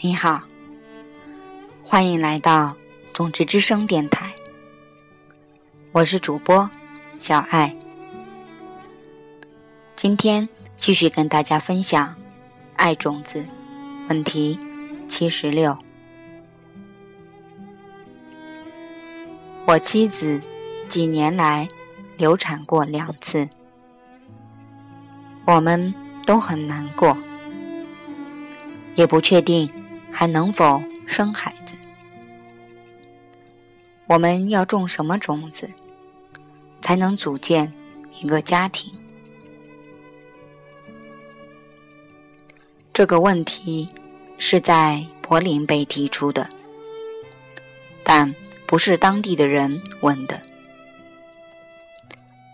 你好，欢迎来到种子之声电台。我是主播小爱，今天继续跟大家分享爱种子问题七十六。我妻子几年来流产过两次，我们都很难过，也不确定。还能否生孩子？我们要种什么种子，才能组建一个家庭？这个问题是在柏林被提出的，但不是当地的人问的。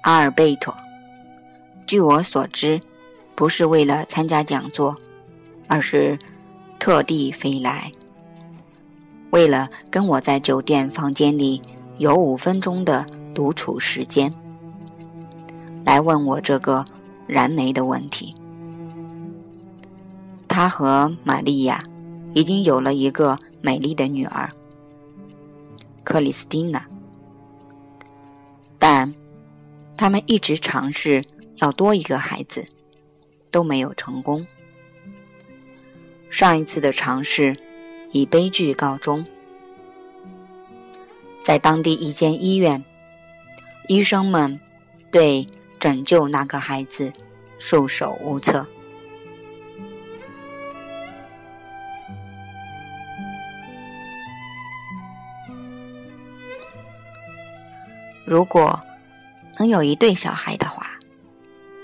阿尔贝托，据我所知，不是为了参加讲座，而是。特地飞来，为了跟我在酒店房间里有五分钟的独处时间，来问我这个燃眉的问题。他和玛利亚已经有了一个美丽的女儿，克里斯蒂娜，但他们一直尝试要多一个孩子，都没有成功。上一次的尝试以悲剧告终，在当地一间医院，医生们对拯救那个孩子束手无策。如果能有一对小孩的话，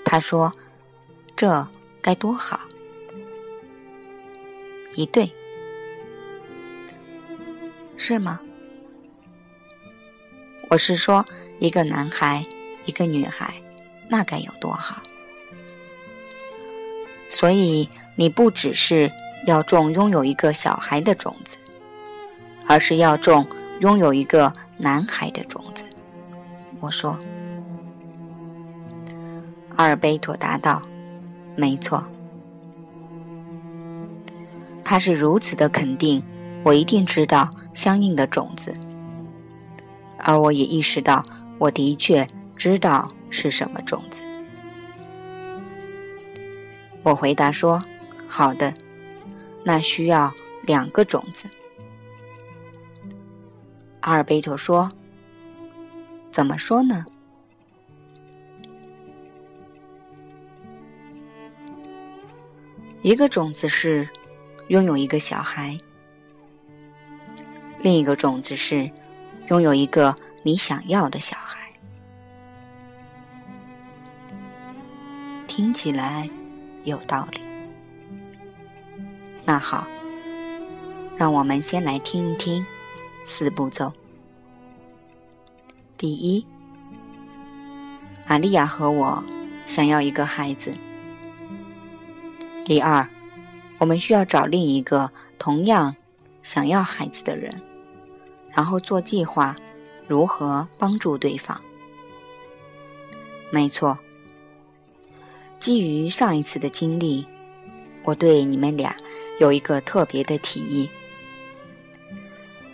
他说：“这该多好。”一对，是吗？我是说，一个男孩，一个女孩，那该有多好！所以，你不只是要种拥有一个小孩的种子，而是要种拥有一个男孩的种子。我说，阿尔贝托答道：“没错。”他是如此的肯定，我一定知道相应的种子，而我也意识到，我的确知道是什么种子。我回答说：“好的，那需要两个种子。”阿尔贝托说：“怎么说呢？一个种子是。”拥有一个小孩，另一个种子是拥有一个你想要的小孩。听起来有道理。那好，让我们先来听一听四步骤。第一，玛利亚和我想要一个孩子。第二。我们需要找另一个同样想要孩子的人，然后做计划，如何帮助对方。没错，基于上一次的经历，我对你们俩有一个特别的提议。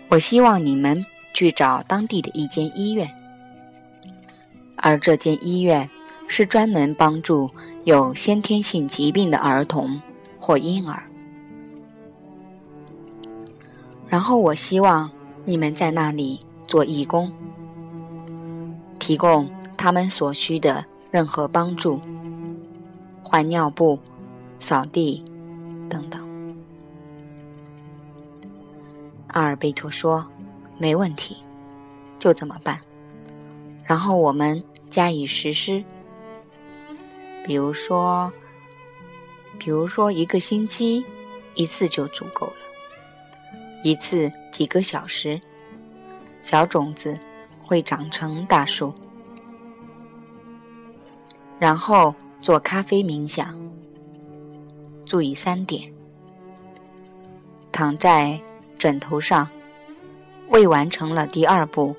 我希望你们去找当地的一间医院，而这间医院是专门帮助有先天性疾病的儿童。或婴儿，然后我希望你们在那里做义工，提供他们所需的任何帮助，换尿布、扫地等等。阿尔贝托说：“没问题，就这么办。”然后我们加以实施，比如说。比如说，一个星期一次就足够了，一次几个小时，小种子会长成大树。然后做咖啡冥想，注意三点：躺在枕头上，未完成了第二步，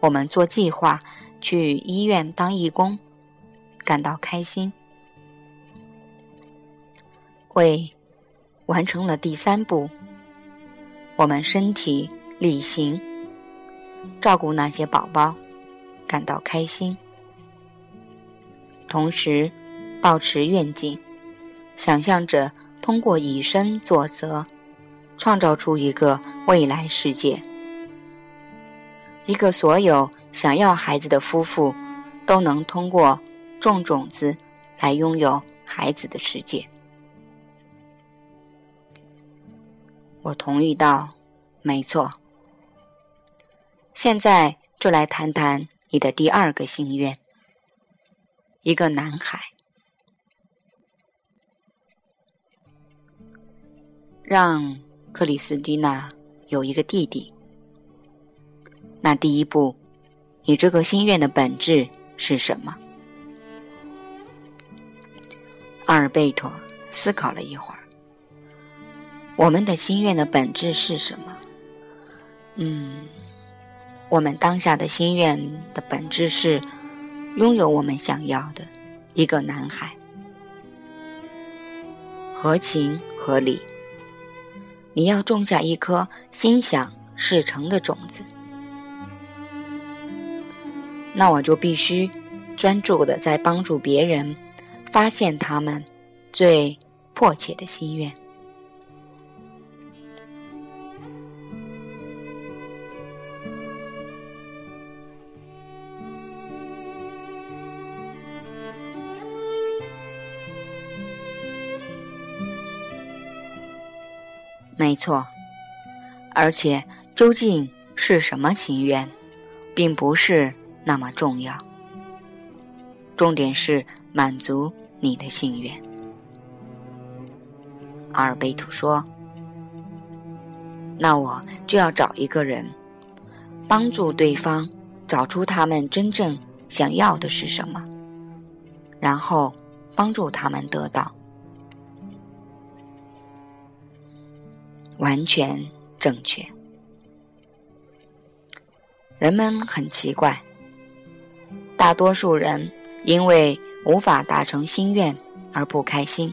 我们做计划去医院当义工，感到开心。为完成了第三步，我们身体力行，照顾那些宝宝，感到开心，同时保持愿景，想象着通过以身作则，创造出一个未来世界，一个所有想要孩子的夫妇都能通过种种子来拥有孩子的世界。我同意道：“没错。”现在就来谈谈你的第二个心愿。一个男孩，让克里斯蒂娜有一个弟弟。那第一步，你这个心愿的本质是什么？阿尔贝托思考了一会儿。我们的心愿的本质是什么？嗯，我们当下的心愿的本质是拥有我们想要的一个男孩，合情合理。你要种下一颗心想事成的种子，那我就必须专注的在帮助别人发现他们最迫切的心愿。没错，而且究竟是什么心愿，并不是那么重要。重点是满足你的心愿。阿尔贝图说：“那我就要找一个人，帮助对方找出他们真正想要的是什么，然后帮助他们得到。”完全正确。人们很奇怪，大多数人因为无法达成心愿而不开心，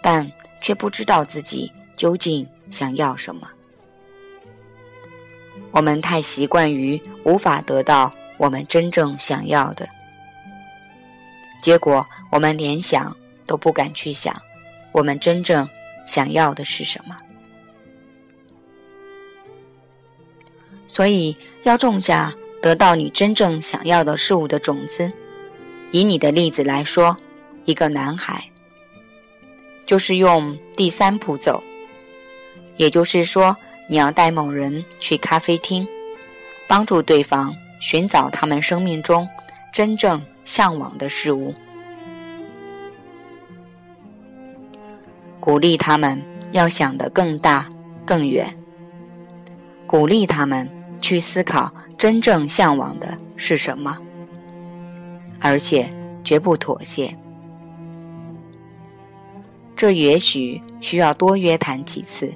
但却不知道自己究竟想要什么。我们太习惯于无法得到我们真正想要的，结果我们连想都不敢去想，我们真正。想要的是什么？所以要种下得到你真正想要的事物的种子。以你的例子来说，一个男孩，就是用第三步走，也就是说，你要带某人去咖啡厅，帮助对方寻找他们生命中真正向往的事物。鼓励他们要想得更大、更远。鼓励他们去思考真正向往的是什么，而且绝不妥协。这也许需要多约谈几次，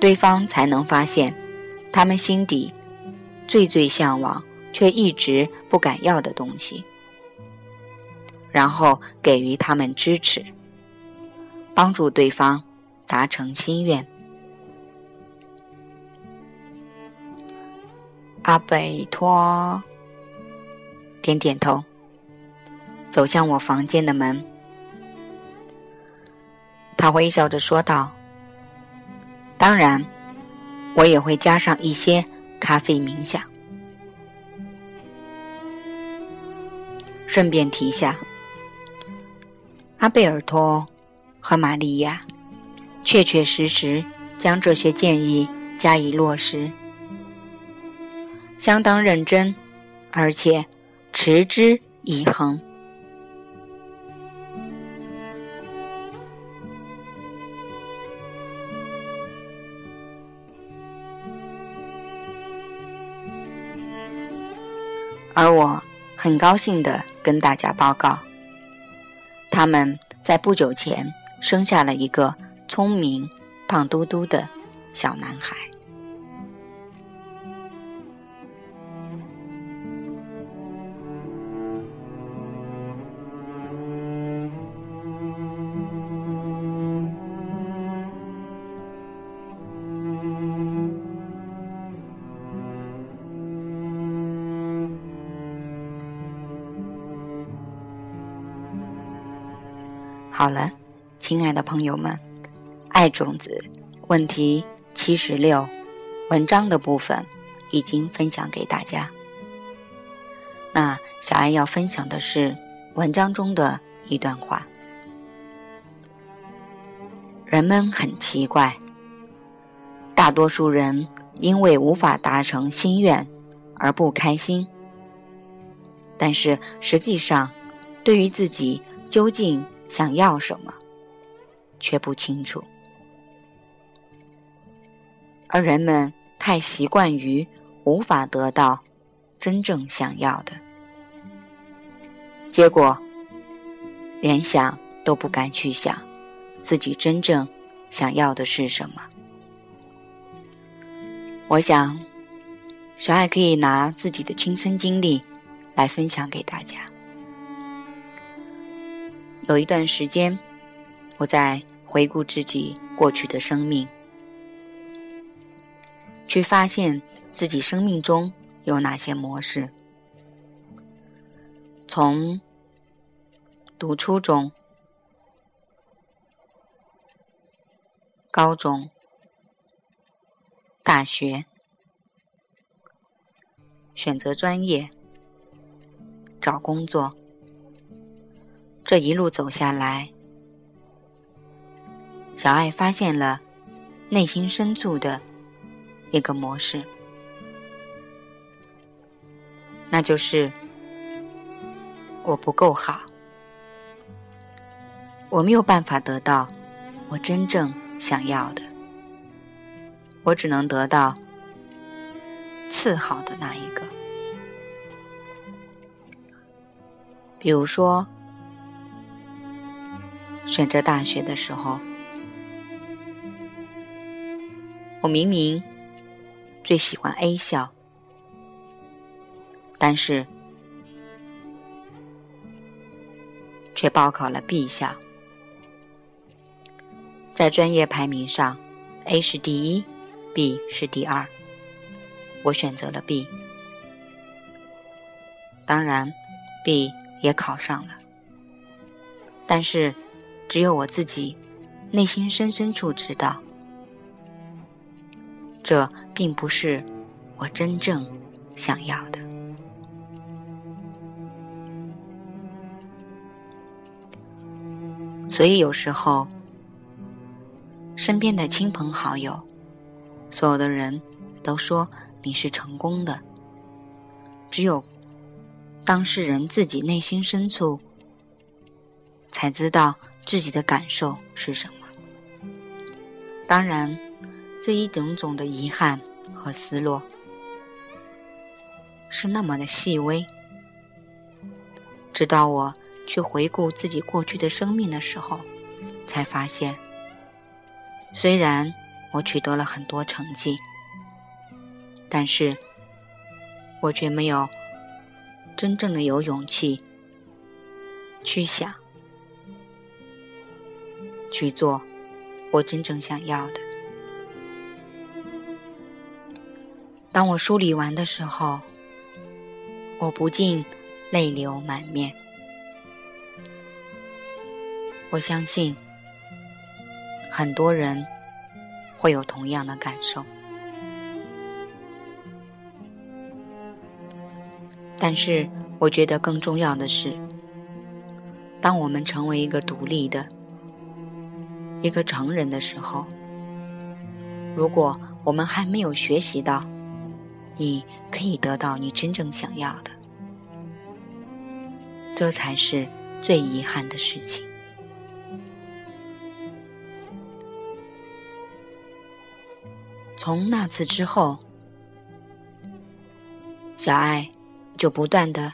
对方才能发现他们心底最最向往却一直不敢要的东西，然后给予他们支持。帮助对方达成心愿。阿贝托点点头，走向我房间的门。他微笑着说道：“当然，我也会加上一些咖啡冥想。顺便提下，阿贝尔托。”和玛利亚，确确实实将这些建议加以落实，相当认真，而且持之以恒。而我很高兴的跟大家报告，他们在不久前。生下了一个聪明胖嘟嘟的小男孩。好了亲爱的朋友们，爱种子问题七十六，文章的部分已经分享给大家。那小爱要分享的是文章中的一段话：人们很奇怪，大多数人因为无法达成心愿而不开心，但是实际上，对于自己究竟想要什么，却不清楚，而人们太习惯于无法得到真正想要的。结果，连想都不敢去想，自己真正想要的是什么。我想，小爱可以拿自己的亲身经历来分享给大家。有一段时间，我在回顾自己过去的生命，去发现自己生命中有哪些模式。从读初中、高中、大学，选择专业、找工作，这一路走下来，小爱发现了内心深处的一个模式，那就是。我不够好，我没有办法得到我真正想要的，我只能得到次好的那一个。比如说，选择大学的时候，我明明最喜欢 A 校，但是。却报考了 B 校，在专业排名上，A 是第一，B 是第二。我选择了 B，当然，B 也考上了。但是，只有我自己内心深深处知道，这并不是我真正想要的。所以有时候，身边的亲朋好友，所有的人都说你是成功的。只有当事人自己内心深处，才知道自己的感受是什么。当然，这一种种的遗憾和失落，是那么的细微，直到我。去回顾自己过去的生命的时候，才发现，虽然我取得了很多成绩，但是我却没有真正的有勇气去想、去做我真正想要的。当我梳理完的时候，我不禁泪流满面。我相信很多人会有同样的感受，但是我觉得更重要的是，当我们成为一个独立的、一个成人的时候，如果我们还没有学习到，你可以得到你真正想要的，这才是最遗憾的事情。从那次之后，小爱就不断的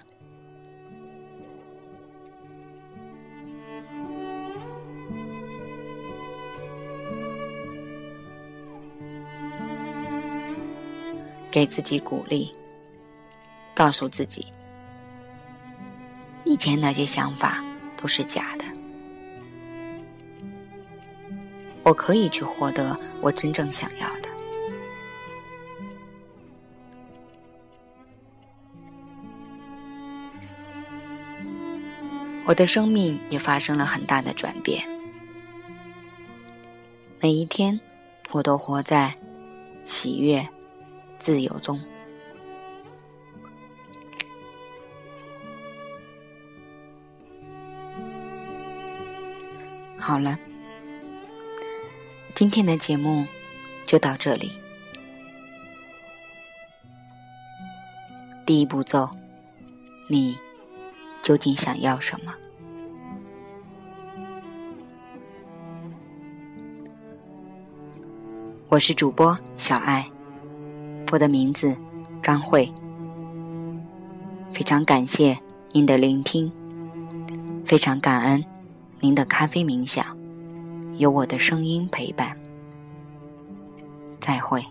给自己鼓励，告诉自己，以前那些想法都是假的，我可以去获得我真正想要的。我的生命也发生了很大的转变。每一天，我都活在喜悦、自由中。好了，今天的节目就到这里。第一步骤，你究竟想要什么？我是主播小爱，我的名字张慧。非常感谢您的聆听，非常感恩您的咖啡冥想，有我的声音陪伴。再会。